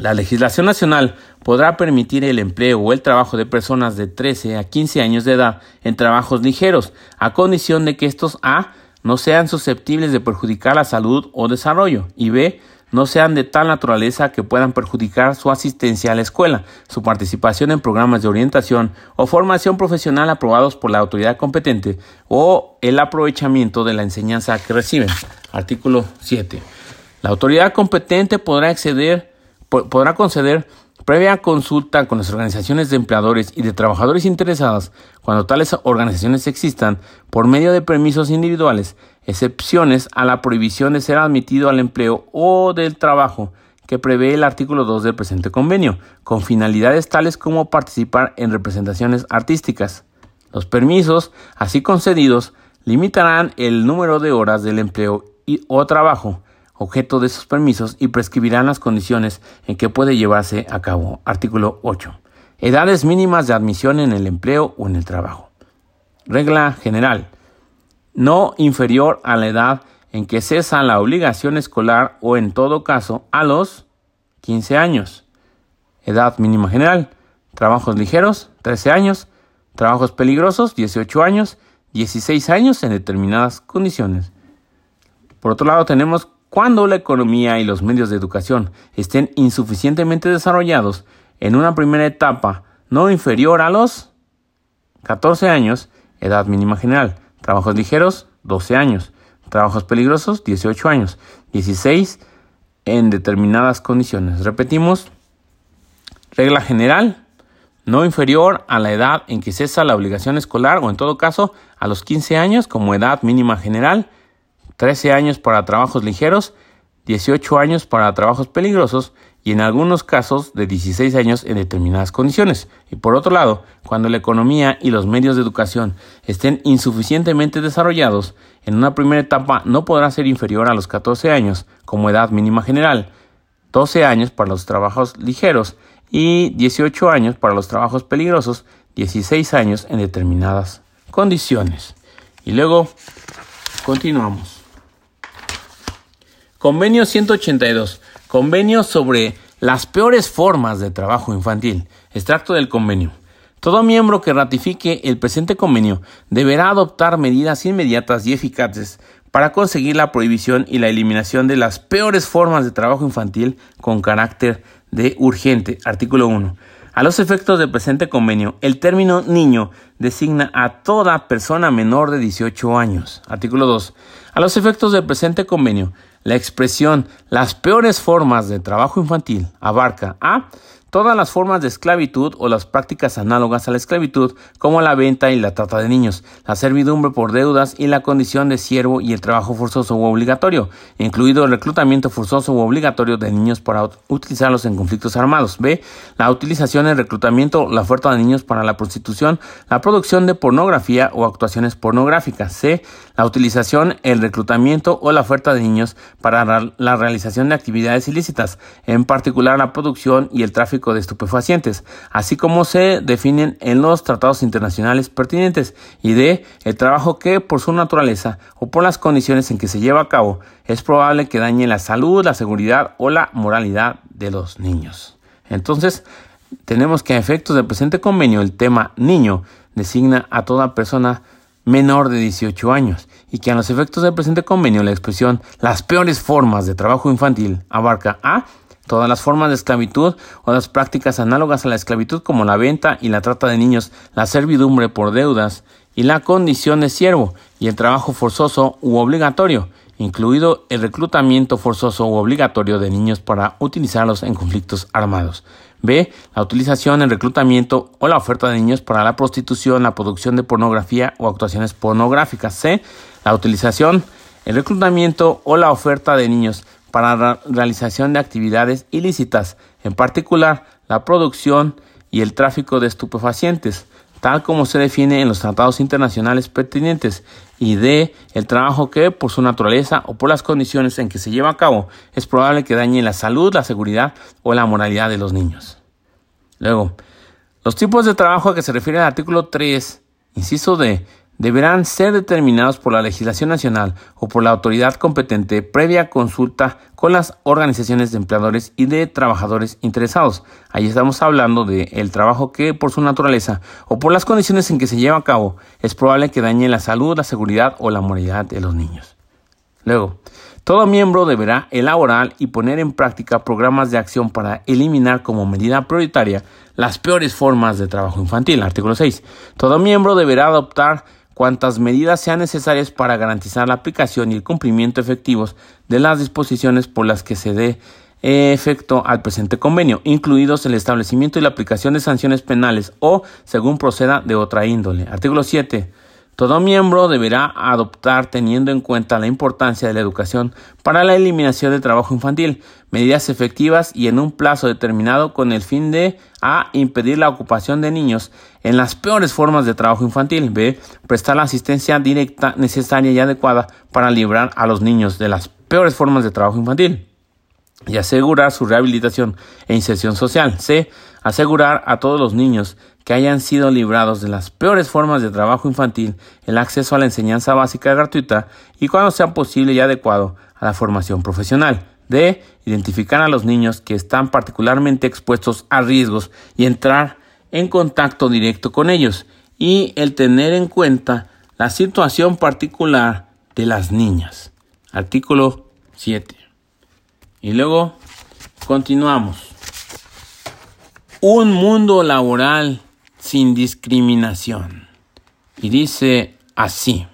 La legislación nacional podrá permitir el empleo o el trabajo de personas de 13 a 15 años de edad en trabajos ligeros, a condición de que estos A no sean susceptibles de perjudicar la salud o desarrollo y B, no sean de tal naturaleza que puedan perjudicar su asistencia a la escuela, su participación en programas de orientación o formación profesional aprobados por la autoridad competente o el aprovechamiento de la enseñanza que reciben. Artículo 7. La autoridad competente podrá exceder, podrá conceder Previa consulta con las organizaciones de empleadores y de trabajadores interesadas, cuando tales organizaciones existan, por medio de permisos individuales, excepciones a la prohibición de ser admitido al empleo o del trabajo que prevé el artículo 2 del presente convenio, con finalidades tales como participar en representaciones artísticas. Los permisos, así concedidos, limitarán el número de horas del empleo o trabajo, objeto de esos permisos y prescribirán las condiciones en que puede llevarse a cabo. Artículo 8. Edades mínimas de admisión en el empleo o en el trabajo. Regla general. No inferior a la edad en que cesa la obligación escolar o en todo caso a los 15 años. Edad mínima general. Trabajos ligeros, 13 años. Trabajos peligrosos, 18 años. 16 años en determinadas condiciones. Por otro lado, tenemos cuando la economía y los medios de educación estén insuficientemente desarrollados en una primera etapa no inferior a los 14 años, edad mínima general, trabajos ligeros, 12 años, trabajos peligrosos, 18 años, 16 en determinadas condiciones. Repetimos, regla general, no inferior a la edad en que cesa la obligación escolar o en todo caso a los 15 años como edad mínima general, 13 años para trabajos ligeros, 18 años para trabajos peligrosos y en algunos casos de 16 años en determinadas condiciones. Y por otro lado, cuando la economía y los medios de educación estén insuficientemente desarrollados, en una primera etapa no podrá ser inferior a los 14 años como edad mínima general, 12 años para los trabajos ligeros y 18 años para los trabajos peligrosos, 16 años en determinadas condiciones. Y luego continuamos. Convenio 182. Convenio sobre las peores formas de trabajo infantil. Extracto del convenio. Todo miembro que ratifique el presente convenio deberá adoptar medidas inmediatas y eficaces para conseguir la prohibición y la eliminación de las peores formas de trabajo infantil con carácter de urgente. Artículo 1. A los efectos del presente convenio, el término niño designa a toda persona menor de 18 años. Artículo 2. A los efectos del presente convenio, la expresión las peores formas de trabajo infantil abarca a todas las formas de esclavitud o las prácticas análogas a la esclavitud, como la venta y la trata de niños, la servidumbre por deudas y la condición de siervo y el trabajo forzoso u obligatorio, incluido el reclutamiento forzoso u obligatorio de niños para utilizarlos en conflictos armados. B. La utilización, el reclutamiento, la oferta de niños para la prostitución, la producción de pornografía o actuaciones pornográficas. C. La utilización, el reclutamiento o la oferta de niños para la realización de actividades ilícitas, en particular la producción y el tráfico de estupefacientes, así como se definen en los tratados internacionales pertinentes, y de el trabajo que, por su naturaleza o por las condiciones en que se lleva a cabo, es probable que dañe la salud, la seguridad o la moralidad de los niños. Entonces, tenemos que a efectos del presente convenio el tema niño designa a toda persona menor de 18 años y que a los efectos del presente convenio la expresión las peores formas de trabajo infantil abarca a Todas las formas de esclavitud o las prácticas análogas a la esclavitud como la venta y la trata de niños, la servidumbre por deudas y la condición de siervo y el trabajo forzoso u obligatorio, incluido el reclutamiento forzoso u obligatorio de niños para utilizarlos en conflictos armados. B. La utilización, el reclutamiento o la oferta de niños para la prostitución, la producción de pornografía o actuaciones pornográficas. C. La utilización, el reclutamiento o la oferta de niños para la realización de actividades ilícitas, en particular la producción y el tráfico de estupefacientes, tal como se define en los tratados internacionales pertinentes, y de el trabajo que, por su naturaleza o por las condiciones en que se lleva a cabo, es probable que dañe la salud, la seguridad o la moralidad de los niños. Luego, los tipos de trabajo a que se refiere el artículo 3, inciso D, deberán ser determinados por la legislación nacional o por la autoridad competente previa consulta con las organizaciones de empleadores y de trabajadores interesados. Ahí estamos hablando de el trabajo que por su naturaleza o por las condiciones en que se lleva a cabo es probable que dañe la salud, la seguridad o la moralidad de los niños. Luego, todo miembro deberá elaborar y poner en práctica programas de acción para eliminar como medida prioritaria las peores formas de trabajo infantil. Artículo 6. Todo miembro deberá adoptar cuantas medidas sean necesarias para garantizar la aplicación y el cumplimiento efectivos de las disposiciones por las que se dé efecto al presente convenio, incluidos el establecimiento y la aplicación de sanciones penales o según proceda de otra índole. Artículo 7. Todo miembro deberá adoptar, teniendo en cuenta la importancia de la educación para la eliminación del trabajo infantil, medidas efectivas y en un plazo determinado con el fin de A. impedir la ocupación de niños en las peores formas de trabajo infantil, B. prestar la asistencia directa necesaria y adecuada para librar a los niños de las peores formas de trabajo infantil y asegurar su rehabilitación e inserción social. C. Asegurar a todos los niños que hayan sido librados de las peores formas de trabajo infantil el acceso a la enseñanza básica gratuita y cuando sea posible y adecuado a la formación profesional. D. Identificar a los niños que están particularmente expuestos a riesgos y entrar en contacto directo con ellos. Y el tener en cuenta la situación particular de las niñas. Artículo 7. Y luego continuamos. Un mundo laboral sin discriminación. Y dice así.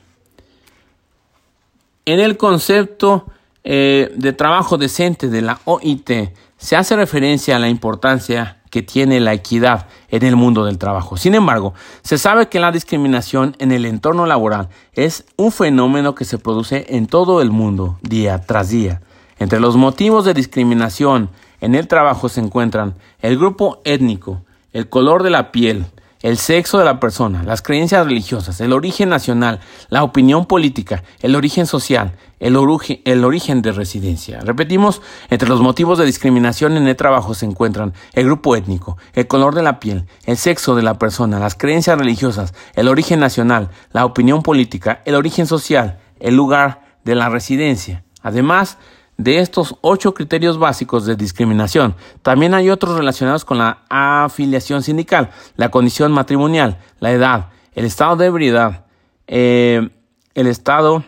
En el concepto eh, de trabajo decente de la OIT se hace referencia a la importancia que tiene la equidad en el mundo del trabajo. Sin embargo, se sabe que la discriminación en el entorno laboral es un fenómeno que se produce en todo el mundo día tras día. Entre los motivos de discriminación en el trabajo se encuentran el grupo étnico, el color de la piel, el sexo de la persona, las creencias religiosas, el origen nacional, la opinión política, el origen social, el, origen de residencia. Repetimos, entre los motivos de discriminación en el trabajo se encuentran el grupo étnico, el color de la piel, el sexo de la persona, las creencias religiosas, el origen nacional, la opinión política, el origen social, el lugar de la residencia. Además, de estos ocho criterios básicos de discriminación, también hay otros relacionados con la afiliación sindical, la condición matrimonial, la edad, el estado de ebriedad, eh, el estado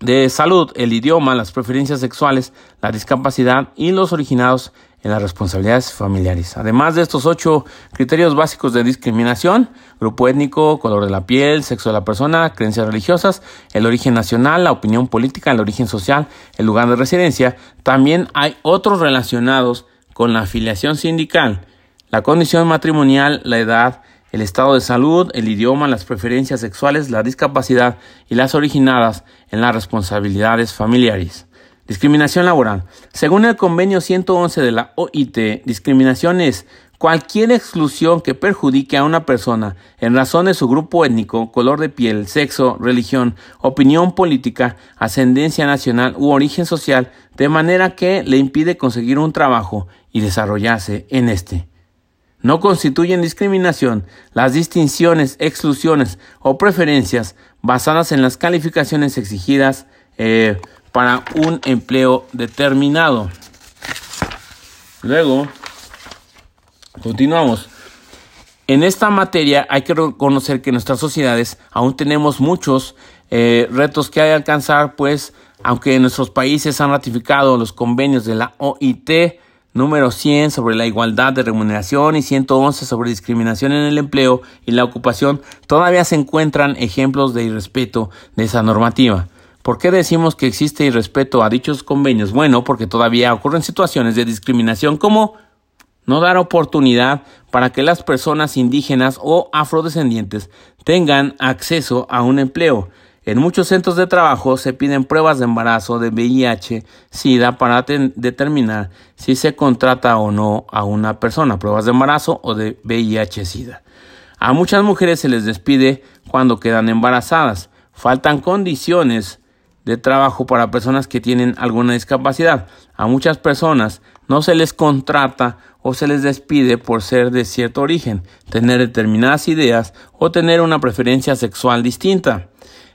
de salud, el idioma, las preferencias sexuales, la discapacidad y los originados en las responsabilidades familiares. Además de estos ocho criterios básicos de discriminación, grupo étnico, color de la piel, sexo de la persona, creencias religiosas, el origen nacional, la opinión política, el origen social, el lugar de residencia, también hay otros relacionados con la afiliación sindical, la condición matrimonial, la edad, el estado de salud, el idioma, las preferencias sexuales, la discapacidad y las originadas en las responsabilidades familiares. Discriminación laboral. Según el convenio 111 de la OIT, discriminación es cualquier exclusión que perjudique a una persona en razón de su grupo étnico, color de piel, sexo, religión, opinión política, ascendencia nacional u origen social, de manera que le impide conseguir un trabajo y desarrollarse en este. No constituyen discriminación las distinciones, exclusiones o preferencias basadas en las calificaciones exigidas eh, para un empleo determinado. Luego, continuamos. En esta materia hay que reconocer que en nuestras sociedades aún tenemos muchos eh, retos que hay que alcanzar, pues aunque nuestros países han ratificado los convenios de la OIT número 100 sobre la igualdad de remuneración y 111 sobre discriminación en el empleo y la ocupación, todavía se encuentran ejemplos de irrespeto de esa normativa. ¿Por qué decimos que existe irrespeto a dichos convenios? Bueno, porque todavía ocurren situaciones de discriminación como no dar oportunidad para que las personas indígenas o afrodescendientes tengan acceso a un empleo. En muchos centros de trabajo se piden pruebas de embarazo de VIH, SIDA para determinar si se contrata o no a una persona, pruebas de embarazo o de VIH, SIDA. A muchas mujeres se les despide cuando quedan embarazadas. Faltan condiciones de trabajo para personas que tienen alguna discapacidad. A muchas personas no se les contrata o se les despide por ser de cierto origen, tener determinadas ideas o tener una preferencia sexual distinta.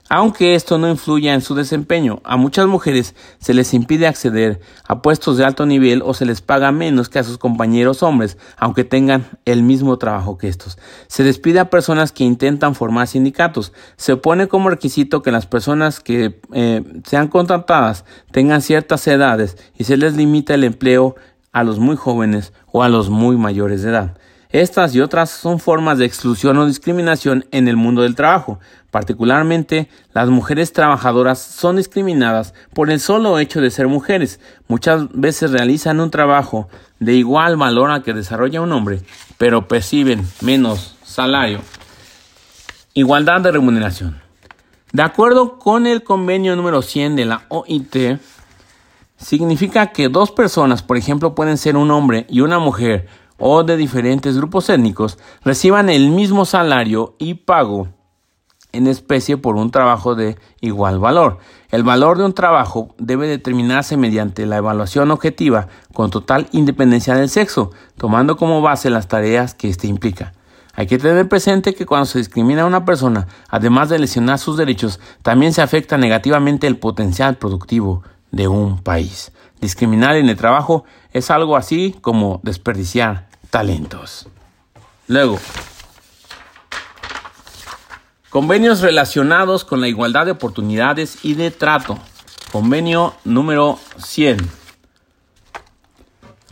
Aunque esto no influya en su desempeño, a muchas mujeres se les impide acceder a puestos de alto nivel o se les paga menos que a sus compañeros hombres, aunque tengan el mismo trabajo que estos. Se despide a personas que intentan formar sindicatos. Se pone como requisito que las personas que eh, sean contratadas tengan ciertas edades y se les limita el empleo a los muy jóvenes o a los muy mayores de edad. Estas y otras son formas de exclusión o discriminación en el mundo del trabajo. Particularmente, las mujeres trabajadoras son discriminadas por el solo hecho de ser mujeres. Muchas veces realizan un trabajo de igual valor al que desarrolla un hombre, pero perciben menos salario. Igualdad de remuneración. De acuerdo con el convenio número 100 de la OIT, significa que dos personas, por ejemplo, pueden ser un hombre y una mujer, o de diferentes grupos étnicos reciban el mismo salario y pago en especie por un trabajo de igual valor. El valor de un trabajo debe determinarse mediante la evaluación objetiva con total independencia del sexo, tomando como base las tareas que éste implica. Hay que tener presente que cuando se discrimina a una persona, además de lesionar sus derechos, también se afecta negativamente el potencial productivo de un país. Discriminar en el trabajo es algo así como desperdiciar talentos. Luego, convenios relacionados con la igualdad de oportunidades y de trato. Convenio número 100.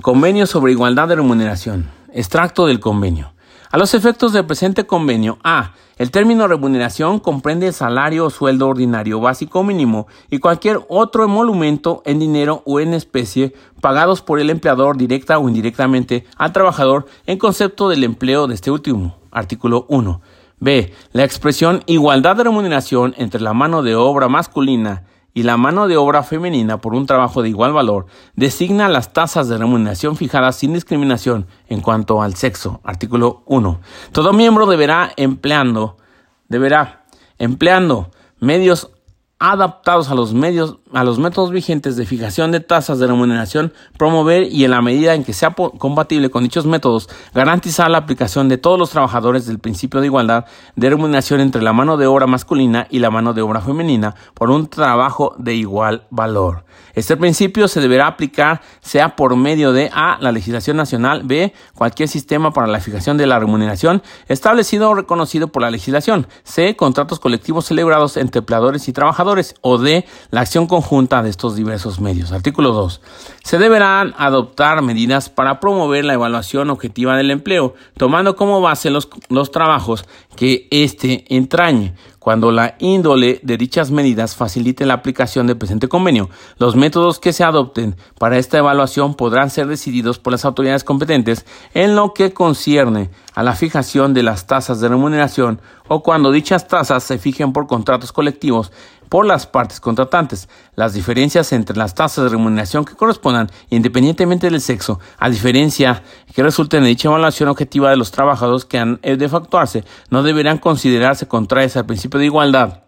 Convenio sobre igualdad de remuneración. Extracto del convenio. A los efectos del presente convenio, A. El término remuneración comprende el salario o sueldo ordinario básico mínimo y cualquier otro emolumento en dinero o en especie pagados por el empleador directa o indirectamente al trabajador en concepto del empleo de este último. Artículo 1. B. La expresión igualdad de remuneración entre la mano de obra masculina y la mano de obra femenina por un trabajo de igual valor designa las tasas de remuneración fijadas sin discriminación en cuanto al sexo. Artículo 1. Todo miembro deberá empleando, deberá empleando medios adaptados a los medios, a los métodos vigentes de fijación de tasas de remuneración, promover y en la medida en que sea compatible con dichos métodos, garantizar la aplicación de todos los trabajadores del principio de igualdad de remuneración entre la mano de obra masculina y la mano de obra femenina por un trabajo de igual valor. Este principio se deberá aplicar sea por medio de A, la legislación nacional, B, cualquier sistema para la fijación de la remuneración establecido o reconocido por la legislación, C, contratos colectivos celebrados entre empleadores y trabajadores, o D, la acción conjunta de estos diversos medios. Artículo 2. Se deberán adoptar medidas para promover la evaluación objetiva del empleo, tomando como base los, los trabajos que éste entrañe cuando la índole de dichas medidas facilite la aplicación del presente convenio. Los métodos que se adopten para esta evaluación podrán ser decididos por las autoridades competentes en lo que concierne a la fijación de las tasas de remuneración o cuando dichas tasas se fijen por contratos colectivos por las partes contratantes. Las diferencias entre las tasas de remuneración que correspondan, independientemente del sexo, a diferencia que resulte en dicha evaluación objetiva de los trabajadores que han de factuarse, no deberán considerarse contrarias al principio de igualdad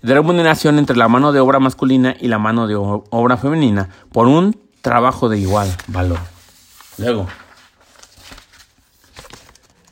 de remuneración entre la mano de obra masculina y la mano de obra femenina por un trabajo de igual valor. Luego,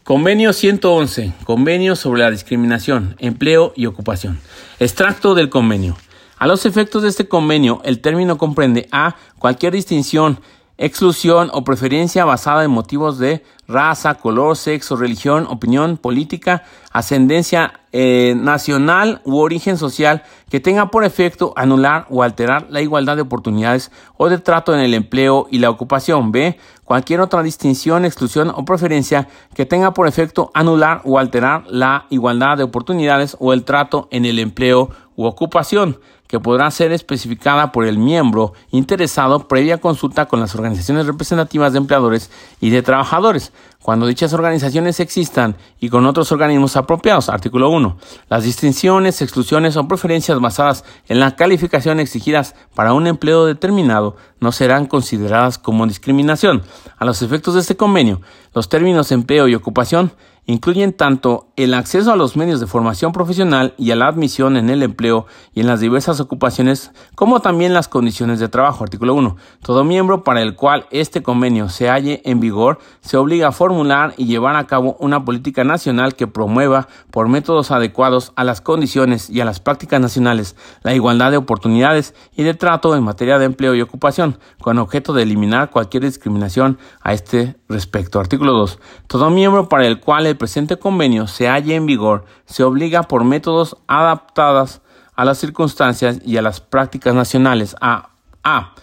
Convenio 111. Convenio sobre la discriminación, empleo y ocupación. Extracto del convenio. A los efectos de este convenio, el término comprende a cualquier distinción exclusión o preferencia basada en motivos de raza, color, sexo, religión, opinión política, ascendencia eh, nacional u origen social que tenga por efecto anular o alterar la igualdad de oportunidades o de trato en el empleo y la ocupación. B. Cualquier otra distinción, exclusión o preferencia que tenga por efecto anular o alterar la igualdad de oportunidades o el trato en el empleo u ocupación que podrá ser especificada por el miembro interesado previa consulta con las organizaciones representativas de empleadores y de trabajadores, cuando dichas organizaciones existan y con otros organismos apropiados. Artículo 1. Las distinciones, exclusiones o preferencias basadas en la calificación exigidas para un empleo determinado no serán consideradas como discriminación. A los efectos de este convenio, los términos empleo y ocupación incluyen tanto el acceso a los medios de formación profesional y a la admisión en el empleo y en las diversas ocupaciones, como también las condiciones de trabajo. Artículo 1. Todo miembro para el cual este convenio se halle en vigor se obliga a formular y llevar a cabo una política nacional que promueva, por métodos adecuados a las condiciones y a las prácticas nacionales, la igualdad de oportunidades y de trato en materia de empleo y ocupación, con objeto de eliminar cualquier discriminación a este respecto. Artículo 2. Todo miembro para el cual el presente convenio se halla en vigor se obliga por métodos adaptados a las circunstancias y a las prácticas nacionales a a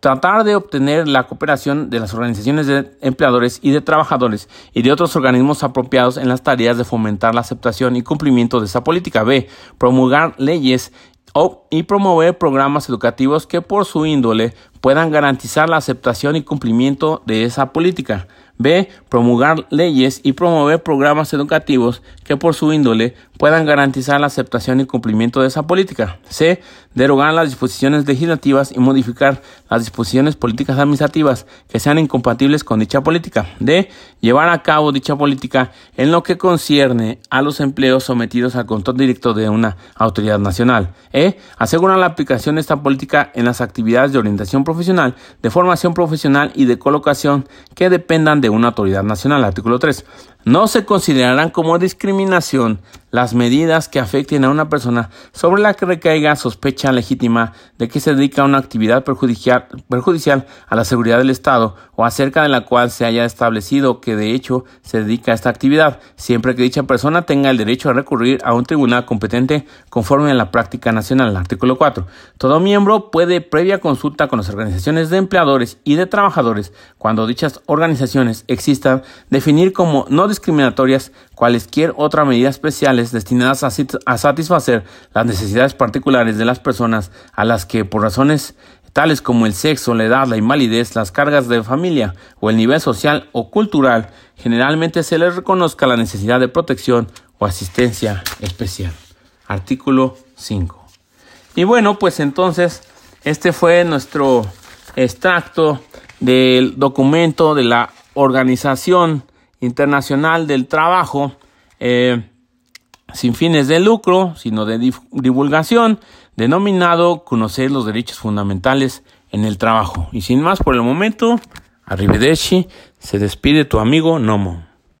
tratar de obtener la cooperación de las organizaciones de empleadores y de trabajadores y de otros organismos apropiados en las tareas de fomentar la aceptación y cumplimiento de esa política. B. Promulgar leyes y promover programas educativos que por su índole puedan garantizar la aceptación y cumplimiento de esa política. B. Promulgar leyes y promover programas educativos que por su índole puedan garantizar la aceptación y cumplimiento de esa política. C. Derogar las disposiciones legislativas y modificar las disposiciones políticas administrativas que sean incompatibles con dicha política. D. Llevar a cabo dicha política en lo que concierne a los empleos sometidos al control directo de una autoridad nacional. E. Asegurar la aplicación de esta política en las actividades de orientación profesional, de formación profesional y de colocación que dependan de una autoridad nacional. Artículo 3. No se considerarán como discriminación las medidas que afecten a una persona sobre la que recaiga sospecha legítima de que se dedica a una actividad perjudicial, perjudicial, a la seguridad del Estado o acerca de la cual se haya establecido que de hecho se dedica a esta actividad, siempre que dicha persona tenga el derecho a recurrir a un tribunal competente conforme a la práctica nacional. Artículo 4. Todo miembro puede, previa consulta con las organizaciones de empleadores y de trabajadores, cuando dichas organizaciones existan, definir como no discriminatorias cualesquier otra medida especiales destinadas a, satisfacer las necesidades particulares de las personas a las que por razones tales como el sexo, la edad, la invalidez, las cargas de familia o el nivel social o cultural, generalmente se les reconozca la necesidad de protección o asistencia especial. Artículo 5. Y bueno, pues entonces este fue nuestro extracto del documento de la Organización Internacional del Trabajo eh, sin fines de lucro, sino de divulgación, denominado Conocer los Derechos Fundamentales en el Trabajo. Y sin más por el momento, Arrivederci, se despide tu amigo Nomo.